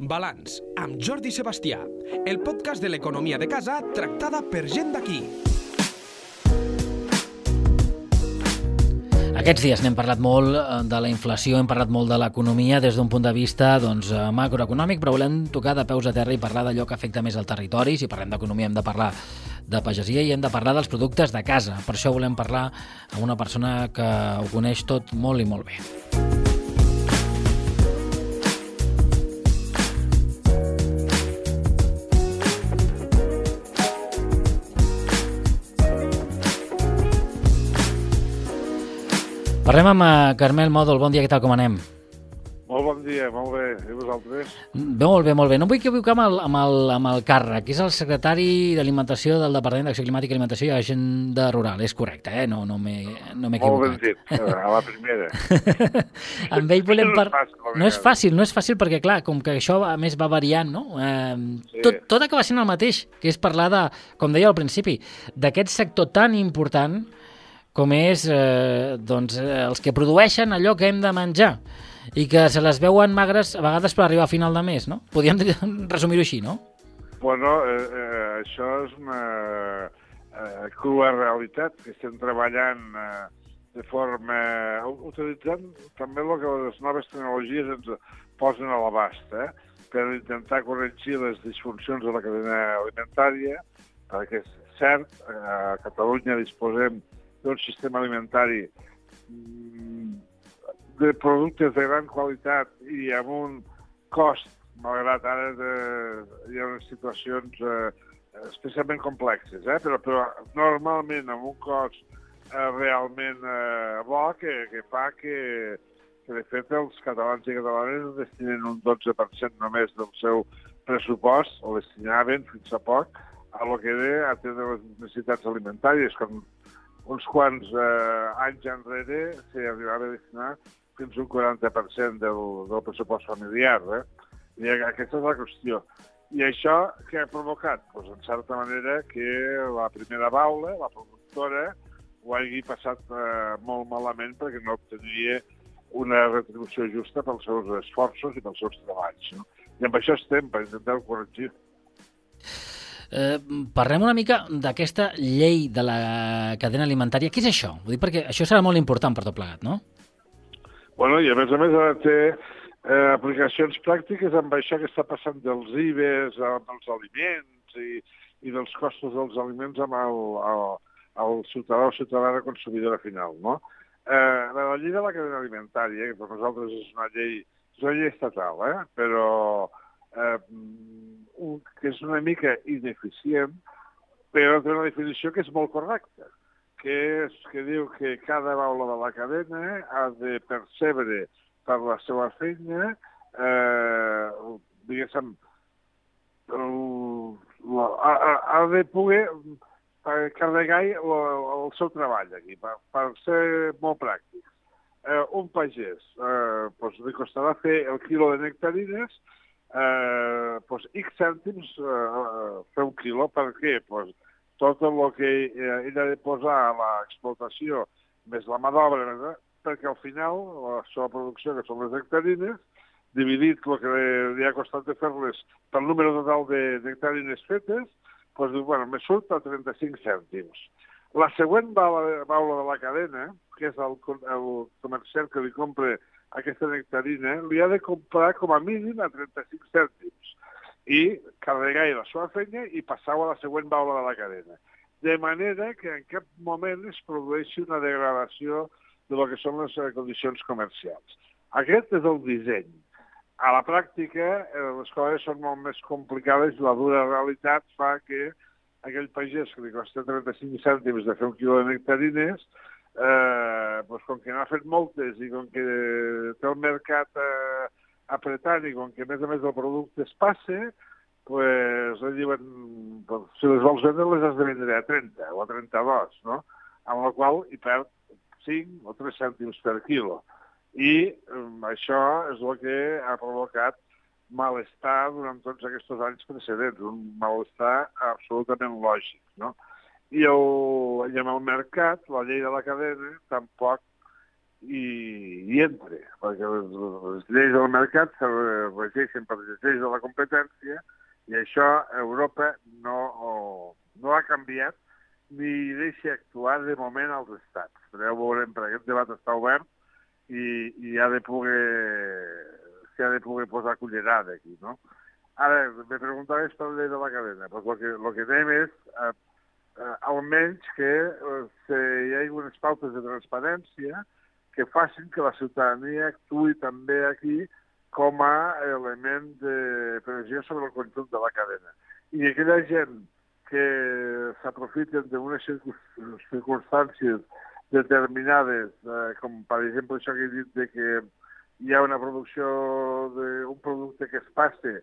Balanç, amb Jordi Sebastià, el podcast de l'economia de casa tractada per gent d'aquí. Aquests dies n'hem parlat molt eh, de la inflació, hem parlat molt de l'economia des d'un punt de vista doncs, eh, macroeconòmic, però volem tocar de peus a terra i parlar d'allò que afecta més al territori. Si parlem d'economia hem de parlar de pagesia i hem de parlar dels productes de casa. Per això volem parlar amb una persona que ho coneix tot molt i molt bé. Parlem amb eh, Carmel Mòdol. Bon dia, què tal, com anem? Molt bon dia, molt bé. I vosaltres? Molt bé, molt bé. No vull equivocar amb el, amb el, amb el càrrec, que és el secretari d'Alimentació del Departament d'Acció Climàtica, Alimentació i Agenda Rural. És correcte, eh? No, no m'he no Molt ben dit, a la primera. amb ell volem No és fàcil, No és fàcil, no és fàcil perquè, clar, com que això a més va variant, no? Eh, Sí. tot, tot acaba sent el mateix, que és parlar de, com deia al principi, d'aquest sector tan important com és eh, doncs, eh, els que produeixen allò que hem de menjar i que se les veuen magres a vegades per arribar a final de mes, no? Podríem resumir-ho així, no? Bueno, eh, eh, això és una eh, crua realitat que estem treballant eh, de forma... utilitzant també el que les noves tecnologies ens posen a l'abast, eh? per intentar corregir les disfuncions de la cadena alimentària, perquè és cert, eh, a Catalunya disposem d'un sistema alimentari mm, de productes de gran qualitat i amb un cost, malgrat ara de, hi ha unes situacions eh, especialment complexes, eh? però, però normalment amb un cost eh, realment eh, bo que, que fa que, que de fet els catalans i catalanes destinen un 12% només del seu pressupost, o destinaven fins a poc, a lo que era atendre les necessitats alimentàries, quan uns quants eh, anys enrere s'hi arribava a destinar fins un 40% del, del pressupost familiar. Eh? I aquesta és la qüestió. I això què ha provocat? Pues, en certa manera, que la primera baula, la productora, ho hagi passat eh, molt malament perquè no obtenia una retribució justa pels seus esforços i pels seus treballs. No? I amb això estem, per intentar-ho corregir. Eh, parlem una mica d'aquesta llei de la cadena alimentària. Què és això? Vull dir, perquè això serà molt important per tot plegat, no? Bueno, i a més a més de ter eh, aplicacions pràctiques amb això que està passant dels IBES, amb els aliments i, i dels costos dels aliments amb el, el, el ciutadà o ciutadana consumidora final, no? Eh, la llei de la cadena alimentària, que per nosaltres és una llei, és una llei estatal, eh? però eh, que és una mica ineficient, però té una definició que és molt correcta, que és que diu que cada baula de la cadena ha de percebre per la seva feina, eh, diguéssim, el, la, ha, ha- de poder eh, carregar el, el seu treball aquí, per, per ser molt pràctic. Eh, un pagès eh, doncs li costarà fer el quilo de nectarines eh, doncs X cèntims eh, fer un quilo. Per què? Pues, tot el que eh, ell ha de posar a l'explotació més la mà d'obra, eh, perquè al final la seva producció, que són les nectarines, dividit el que li ha costat de fer-les pel número total de nectarines fetes, doncs diu, bueno, me surt a 35 cèntims. La següent baula, baula de la cadena, que és el, el comerciant que li compra aquesta nectarina, li ha de comprar com a mínim a 35 cèntims i carregar la seva feina i passar-ho a la següent baula de la cadena. De manera que en cap moment es produeixi una degradació de lo que són les eh, condicions comercials. Aquest és el disseny. A la pràctica, eh, les coses són molt més complicades i la dura realitat fa que aquell pagès que li costa 35 cèntims de fer un quilo de nectarines, eh, doncs com que n'ha fet moltes i com que té el mercat eh, apretant i com que a més a més el producte es passa, pues, diuen, pues, si les vols vendre les has de vendre a 30 o a 32, no? Amb la qual hi perd 5 o 3 cèntims per quilo. I um, això és el que ha provocat malestar durant tots aquests anys precedents, un malestar absolutament lògic, no? I, el, i amb el mercat, la llei de la cadena, tampoc i, i entre, perquè les, les lleis del mercat se regeixen per les lleis de la competència i això Europa no, no ha canviat ni deixa actuar de moment als estats. Però ja ho veurem, perquè aquest debat està obert i, i ha de poder s'ha de poder posar cullerada aquí, no? Ara, me preguntaves per la llei de la cadena. Pues lo que, lo que tenim és eh, eh, almenys que eh, hi hagi unes pautes de transparència que facin que la ciutadania actuï també aquí com a element de pressió sobre el conjunt de la cadena. I aquella gent que s'aprofiten d'unes circumstàncies determinades, eh, com per exemple això que he dit de que hi ha una producció d'un producte que es passa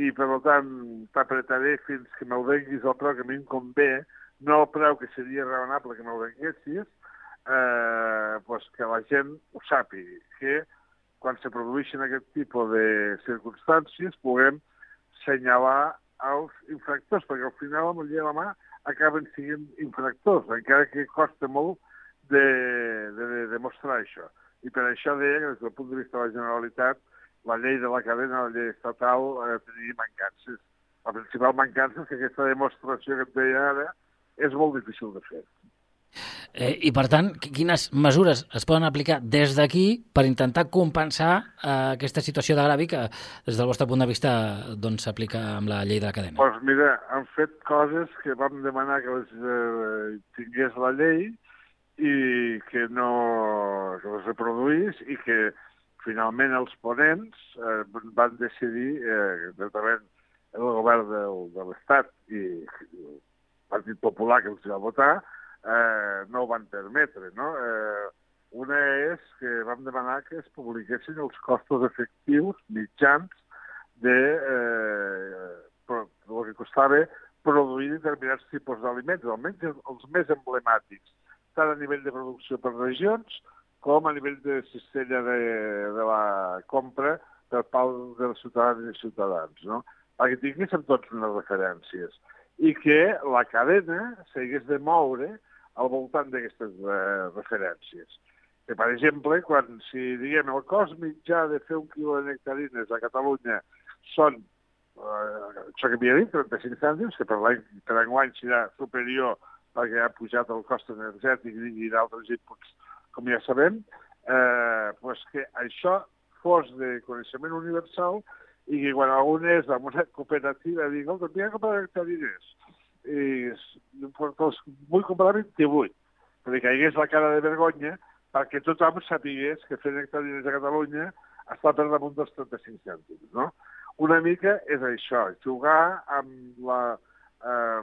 i per tant t'apretaré fins que me'l venguis al preu que a mi em convé, no el preu que seria raonable que me'l venguessis, eh, pues que la gent ho sàpiga, que quan se produeixen aquest tipus de circumstàncies puguem senyalar els infractors, perquè al final amb el dia de la mà acaben sent infractors, encara que costa molt de, de, de demostrar això. I per això deia que des del punt de vista de la Generalitat la llei de la cadena, la llei estatal, eh, tenia mancances. La principal mancança és que aquesta demostració que et deia ara és molt difícil de fer. Eh, I, per tant, quines mesures es poden aplicar des d'aquí per intentar compensar eh, aquesta situació de gravi que, des del vostre punt de vista, doncs, s'aplica doncs, amb la llei de la cadena? Doncs pues mira, han fet coses que vam demanar que les eh, tingués la llei i que no que les reproduís i que finalment els ponents eh, van decidir, eh, el govern del, de l'Estat i el Partit Popular que els va votar, eh, no ho van permetre. No? Eh, una és que vam demanar que es publiquessin els costos efectius mitjans de eh, el que costava produir determinats tipus d'aliments, almenys els més emblemàtics, tant a nivell de producció per regions com a nivell de cistella de, de la compra per part dels ciutadans i ciutadans, no? perquè tinguéssim tots unes referències i que la cadena s'hagués de moure al voltant d'aquestes eh, referències. Que, per exemple, quan si diguem el cost mitjà de fer un quilo de nectarines a Catalunya són, eh, això que havia dit, 35 cèntims, que per l'any per enguany serà superior perquè ha pujat el cost energètic i d'altres inputs, com ja sabem, eh, pues que això fos de coneixement universal i quan algun és amb una cooperativa digui, escolta, vinga a comprar nectarines, i els vull comprar 28, perquè caigués la cara de vergonya perquè tothom sapigués que fer nectarines a Catalunya està per damunt dels 35 cèntims, no? Una mica és això, jugar amb la eh,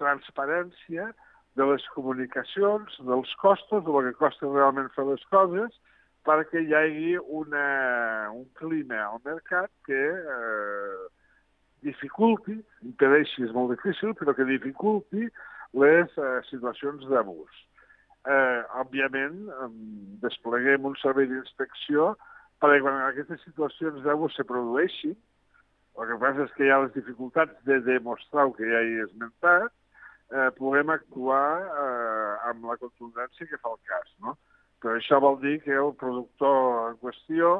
transparència de les comunicacions, dels costos, del que costa realment fer les coses, perquè hi hagi una, un clima al mercat que eh, dificulti, impedeixi, és molt difícil, però que dificulti les eh, situacions d'abús. Eh, òbviament, eh, despleguem un servei d'inspecció perquè quan aquestes situacions d'abús se produeixin, el que passa és que hi ha les dificultats de demostrar el que ja he esmentat, eh, puguem actuar eh, amb la contundència que fa el cas. No? Però això vol dir que el productor en qüestió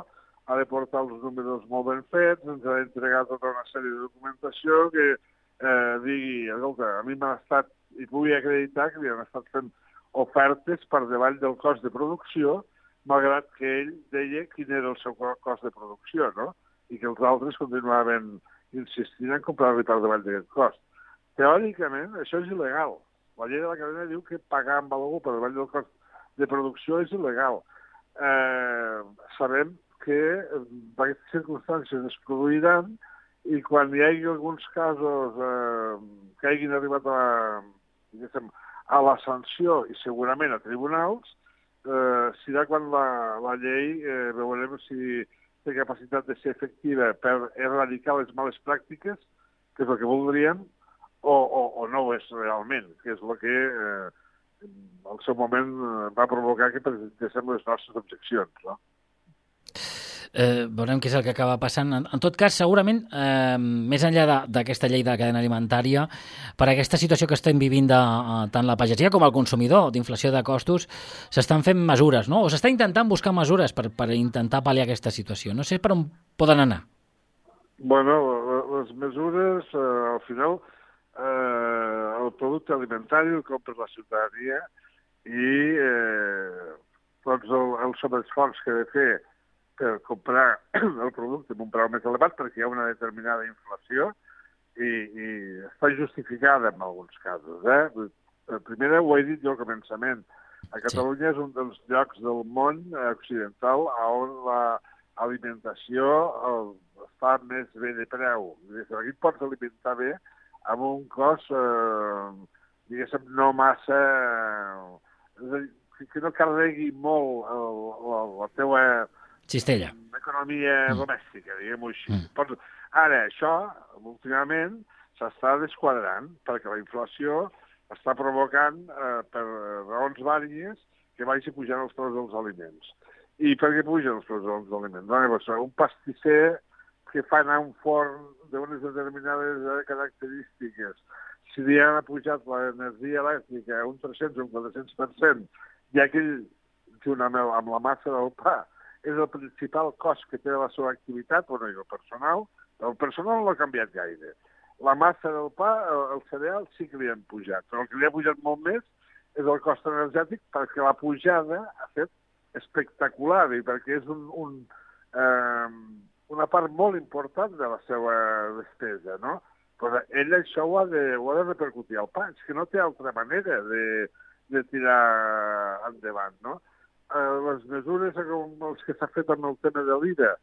ha de portar els números molt ben fets, ens ha d'entregar tota una sèrie de documentació que eh, digui, escolta, a mi m'ha estat, i pugui acreditar que li han estat fent ofertes per davall del cost de producció, malgrat que ell deia quin era el seu cost de producció, no? I que els altres continuaven insistint en comprar-li per davall d'aquest cost. Teòricament, això és il·legal. La llei de la cadena diu que pagar amb algú per davall del cost de producció és il·legal. Eh, sabem que aquestes circumstàncies es produiran i quan hi hagi alguns casos eh, que hagin arribat a, a la sanció i segurament a tribunals, eh, serà quan la, la llei eh, veurem si té capacitat de ser efectiva per erradicar les males pràctiques, que és el que voldríem, o, o, o no ho és realment, que és el que eh, al seu moment va provocar que presentéssim les nostres objeccions. No? Eh, veurem què és el que acaba passant. En, en tot cas, segurament, eh, més enllà d'aquesta llei de la cadena alimentària, per aquesta situació que estem vivint de, eh, tant la pagesia com el consumidor, d'inflació de costos, s'estan fent mesures, no? O s'està intentant buscar mesures per, per intentar pal·liar aquesta situació. No sé per on poden anar. Bueno, les mesures, eh, al final, eh, el producte alimentari el compra la ciutadania i eh, tots el, el sobreesforç que ha de fer per comprar el producte amb un preu més elevat perquè hi ha una determinada inflació i, i està justificada en alguns casos. Eh? Primera, ho he dit jo al començament, a Catalunya sí. és un dels llocs del món occidental on l'alimentació està més bé de preu. Aquí pots alimentar bé amb un cost, eh, diguéssim, no massa... És a dir, que no carregui molt el, la, la teua Cistella. Economia mm. domèstica, diguem-ho així. Mm. Pots... Ara, això, últimament, s'està desquadrant perquè la inflació està provocant, eh, per raons vàries, que vagi pujant els preus dels aliments. I per què pugen els preus dels aliments? Doncs, un pastisser que fa anar un forn d'unes determinades característiques, si li han pujat l'energia elèctrica un 300 o un 400%, i aquell, junt amb, el, amb la massa del pa, és el principal cost que té la seva activitat, bueno, i el personal, el personal no ha canviat gaire. La massa del pa, el, el cereal, sí que li han pujat, però el que li ha pujat molt més és el cost energètic perquè la pujada ha fet espectacular i perquè és un, un, eh, una part molt important de la seva despesa, no? Però ell això ho ha de, ho ha de repercutir al pa, és que no té altra manera de, de tirar endavant, no? eh, les mesures com els que s'ha fet amb el tema de l'IRA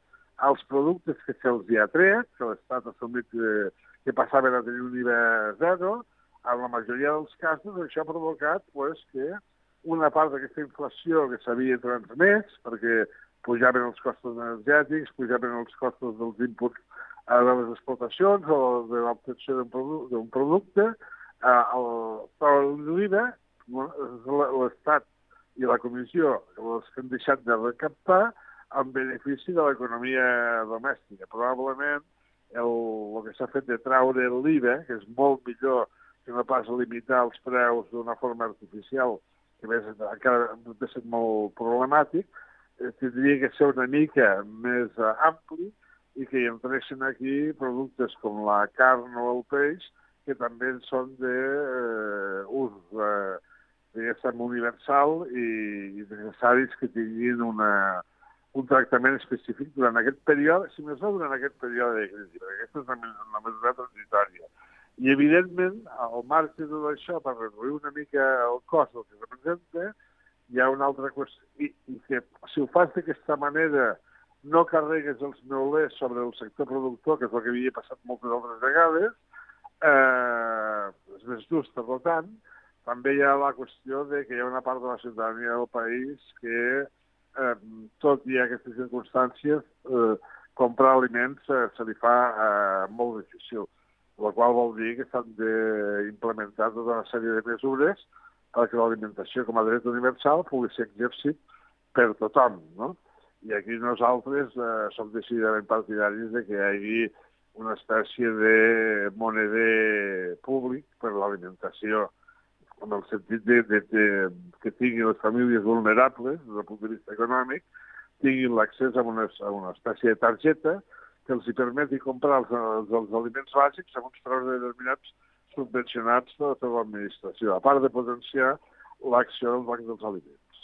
als productes que se'ls ha tret, que l'Estat ha assumit que, que passaven a tenir un IVA zero, en la majoria dels casos això ha provocat pues, que una part d'aquesta inflació que s'havia transmès, perquè pujaven els costos energètics, pujaven els costos dels inputs a de les explotacions o de l'obtenció d'un produ producte, eh, el, l'IVA, l'Estat i la comissió els que han deixat de recaptar en benefici de l'economia domèstica. Probablement el, el que s'ha fet de traure l'IVA, que és molt millor que no pas limitar els preus d'una forma artificial, que encara ha ser molt problemàtic, eh, tindria que ser una mica més eh, ampli i que hi entressin aquí productes com la carn o el peix, que també són d'ús de, eh, diguéssim, universal i, i necessaris que tinguin una, un tractament específic durant aquest període, si més no durant aquest període de crisi, perquè aquesta és una, una mesura transitòria. I, evidentment, al marge de tot això, per reduir una mica el cost del que representa, hi ha una altra qüestió, i, i que si ho fas d'aquesta manera no carregues els neulers sobre el sector productor, que és el que havia passat moltes altres vegades, eh, és més just, per tant, també hi ha la qüestió de que hi ha una part de la ciutadania del país que, eh, tot i aquestes circumstàncies, eh, comprar aliments eh, se li fa eh, molt difícil, la qual vol dir que s'han d'implementar tota una sèrie de mesures perquè l'alimentació com a dret universal pugui ser exercit per tothom, no? I aquí nosaltres eh, som decididament partidaris de que hi hagi una espècie de moneder públic per l'alimentació en el sentit de, de, de que tinguin les famílies vulnerables, des del punt de vista econòmic, tinguin l'accés a, una, a una espècie de targeta que els hi permeti comprar els, els, els aliments bàsics amb uns preus determinats subvencionats per la seva administració, a part de potenciar l'acció del Banc dels Aliments.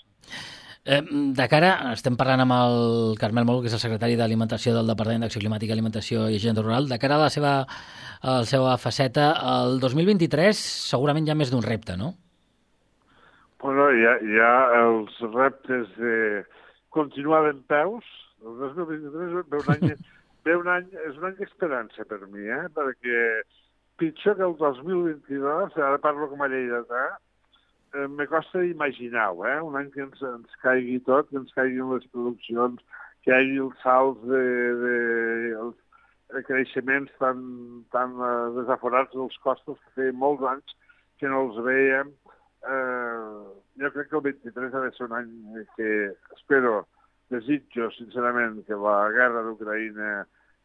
Eh, de cara, estem parlant amb el Carmel Mol, que és el secretari d'Alimentació del Departament d'Acció Climàtica, Alimentació i Agenda Rural. De cara a la seva, a la seva faceta, el 2023 segurament hi ha més d'un repte, no? Bueno, hi ha, hi ha els reptes de continuar d'en peus. El 2023 ve un any, ve un any, és un any d'esperança per mi, eh? perquè pitjor que el 2022, ara parlo com a lleidatà, eh, me costa imaginar-ho, eh? un any que ens, ens caigui tot, que ens caiguin les produccions, que hi hagi els salts de, de els creixements tan, tan uh, desaforats dels costos que feia molts anys que no els veiem. Eh, jo crec que el 23 ha de ser un any que espero desitjo, sincerament, que la guerra d'Ucraïna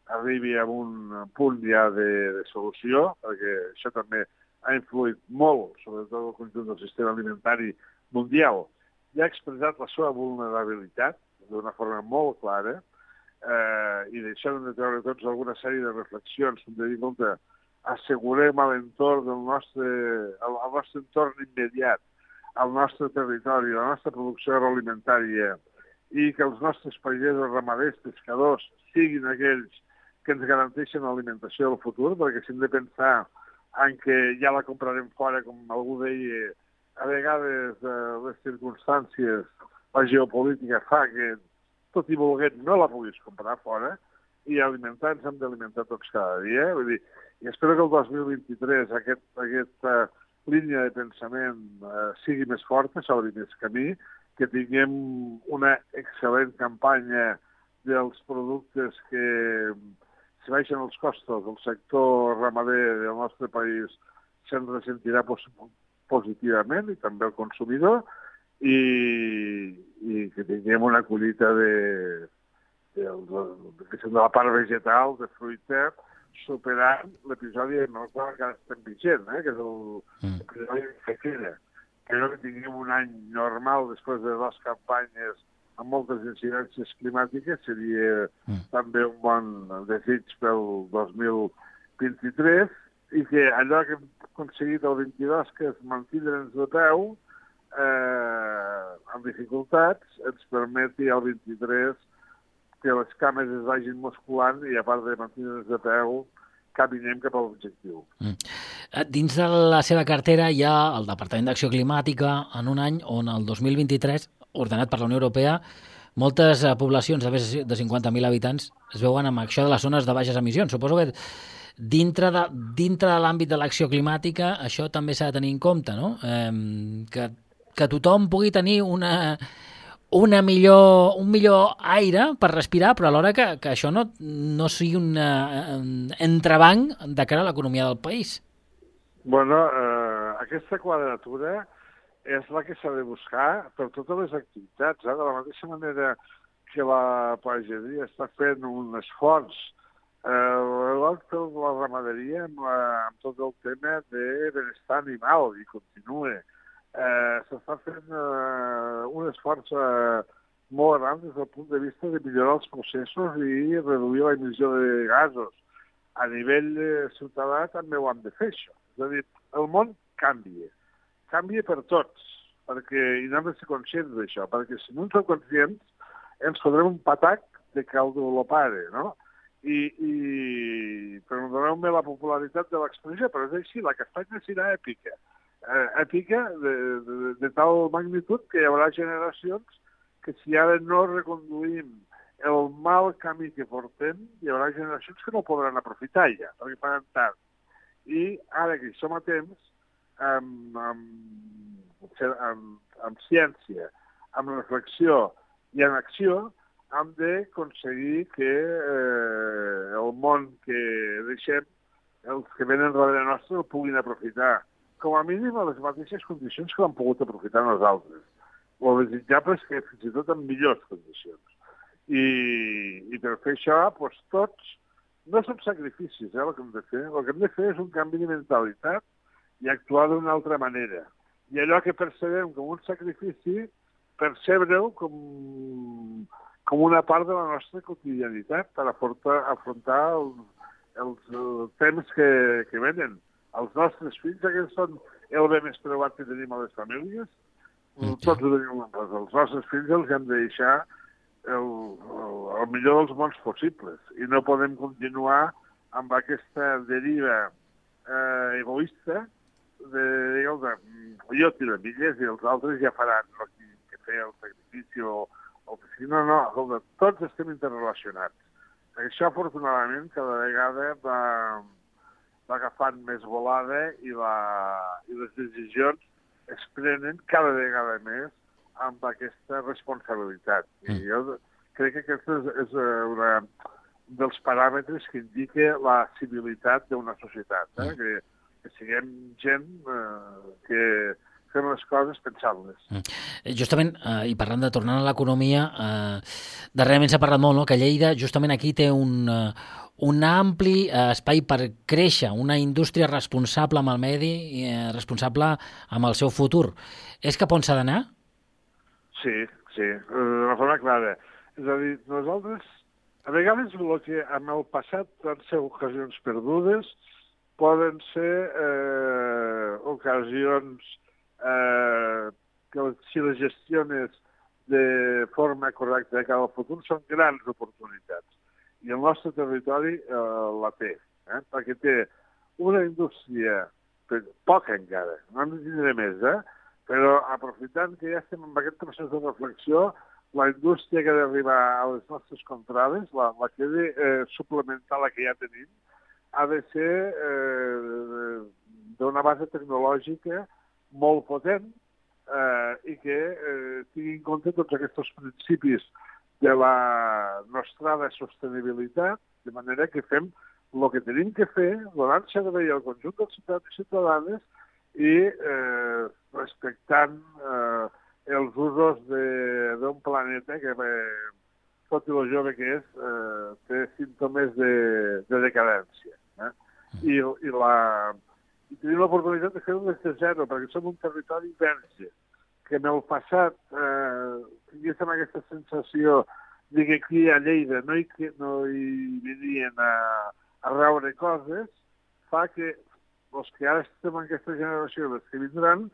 arribi a un punt ja de, de solució, perquè això també ha influït molt, sobretot el conjunt del sistema alimentari mundial, i ha expressat la seva vulnerabilitat d'una forma molt clara, eh, i d'això hem de treure tots alguna sèrie de reflexions, hem de dir, compte, assegurem a l'entorn del nostre, al, al nostre entorn immediat, al nostre territori, la nostra producció agroalimentària, i que els nostres pagesos, ramaders, pescadors, siguin aquells que ens garanteixen l'alimentació del futur, perquè si hem de pensar en què ja la comprarem fora, com algú deia, a vegades eh, les circumstàncies, la geopolítica fa que tot i volguent no la puguis comprar fora i alimentar ens hem d'alimentar tots cada dia. Vull dir, i espero que el 2023 aquest, aquesta línia de pensament eh, sigui més forta, s'obri més camí, que tinguem una excel·lent campanya dels productes que si baixen els costos del sector ramader del nostre país se'n ressentirà pos positivament i també el consumidor i, i que tinguem una collita de, de, de, de, de la part vegetal, de fruita, superant l'episodi de Norta que estem vigent, eh, que és l'episodi mm. de sequera. Crec que tinguem un any normal després de dues campanyes amb moltes incidències climàtiques seria mm. també un bon desig pel 2023 i que allò que hem aconseguit el 22, que és mantindre'ns de peu eh, amb dificultats, ens permeti el 23 que les cames es vagin musculant i a part de mantindre'ns de peu caminem cap a l'objectiu. Mm. Eh, dins de la seva cartera hi ha el Departament d'Acció Climàtica en un any on el 2023 ordenat per la Unió Europea, moltes eh, poblacions de més de 50.000 habitants es veuen amb això de les zones de baixes emissions. Suposo que dintre de, dintre de l'àmbit de l'acció climàtica això també s'ha de tenir en compte, no? Eh, que, que tothom pugui tenir una, una millor, un millor aire per respirar, però alhora que, que això no, no sigui un uh, entrebanc de cara a l'economia del país. Bueno, eh, aquesta quadratura és la que s'ha de buscar per totes les activitats. Eh? De la mateixa manera que la pagesia està fent un esforç eh, la ramaderia amb, la, amb tot el tema de benestar animal i continua. Eh, S'està fent eh, un esforç eh, molt gran des del punt de vista de millorar els processos i reduir la emissió de gasos. A nivell eh, ciutadà també ho hem de fer, això. És a dir, el món canvia canvia per tots, perquè i n'hem de ser conscients d'això, perquè si no en som conscients ens fotrem un patac de caldo lo pare, no? I, i perdoneu-me la popularitat de l'expressió, però és així, la castanya serà èpica. Eh, èpica de, de, de tal magnitud que hi haurà generacions que si ara no reconduïm el mal camí que portem, hi haurà generacions que no podran aprofitar ja, perquè faran tard. I ara que som a temps, amb, amb, amb, amb ciència, amb reflexió i en acció, hem d'aconseguir que eh, el món que deixem, els que venen darrere nostre, el puguin aprofitar, com a mínim a les mateixes condicions que l'han pogut aprofitar nosaltres. O desitjable és que fins i tot en millors condicions. I, i per fer això, doncs, tots, no són sacrificis, eh, el que hem de fer. El que hem de fer és un canvi de mentalitat i actuar d'una altra manera. I allò que percebem com un sacrifici, percebre-ho com, com una part de la nostra quotidianitat per afrontar, afrontar els, els, els temps que, que venen. Els nostres fills, aquests són el bé més preuat que tenim a les famílies, tots ho tenim en cosa. Els nostres fills els hem de deixar el, el, el millor dels mons possibles i no podem continuar amb aquesta deriva eh, egoista de, digueu, de, jo tiro milles i els altres ja faran el que, que fer el sacrifici o, o que sigui. No, no, escolta, tots estem interrelacionats. Això, afortunadament, cada vegada va, va agafant més volada i, la, i les decisions es prenen cada vegada més amb aquesta responsabilitat. I mm. jo crec que aquest és, és eh, una dels paràmetres que indica la civilitat d'una societat, eh? Mm. que que siguem gent eh, que fem les coses pensant-les. Mm. Justament, eh, i parlant de tornar a l'economia, eh, darrerament s'ha parlat molt no? que Lleida justament aquí té un, uh, un ampli eh, espai per créixer, una indústria responsable amb el medi i eh, responsable amb el seu futur. És cap on s'ha d'anar? Sí, sí, d'una forma clara. És a dir, nosaltres, a vegades el que en el passat van ser ocasions perdudes, poden ser eh, ocasions eh, que si les gestiones de forma correcta de cara al futur són grans oportunitats i el nostre territori eh, la té, eh? perquè té una indústria, poca encara, no en tindré més, eh? però aprofitant que ja estem en aquest procés de reflexió, la indústria que ha d'arribar a les nostres contrades, la, la que ha de eh, suplementar la que ja tenim, ha de ser eh, d'una base tecnològica molt potent eh, i que eh, tingui en compte tots aquests principis de la nostra de sostenibilitat, de manera que fem el que tenim que fer, donant servei al conjunt dels ciutadans i ciutadanes i eh, respectant eh, els usos d'un planeta que, eh, tot i el jove que és, eh, té símptomes de, de decadència. Eh? I, i, la, i tenim l'oportunitat de fer-ho des de zero, perquè som un territori verge, que en el passat eh, tinguéssim aquesta sensació de que aquí a Lleida no hi, no hi venien a, a raure coses, fa que els que ara estem en aquesta generació, els que vindran,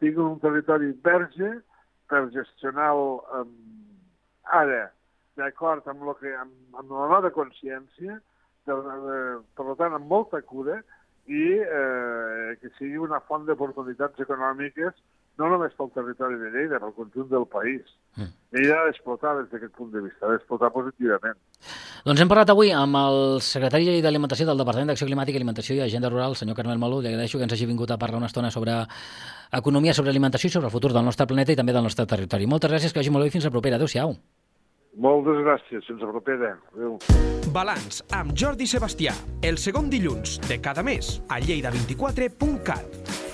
tinguin un territori verge per gestionar-lo um, ara, d'acord amb, lo que, amb, amb la nova consciència, de, de, per tant, amb molta cura, i eh, que sigui una font d'oportunitats econòmiques no només pel territori de Lleida, pel conjunt del país. Mm. Lleida ha d'explotar des d'aquest punt de vista, ha d'explotar positivament. Doncs hem parlat avui amb el secretari d'Alimentació del Departament d'Acció Climàtica, Alimentació i Agenda Rural, senyor Carmel Malú. Li agraeixo que ens hagi vingut a parlar una estona sobre economia, sobre alimentació i sobre el futur del nostre planeta i també del nostre territori. Moltes gràcies, que vagi molt bé i fins la propera. Adéu-siau. Moltes gràcies, fins la propera. Adéu. Balanç amb Jordi Sebastià, el segon dilluns de cada mes a lleida24.cat.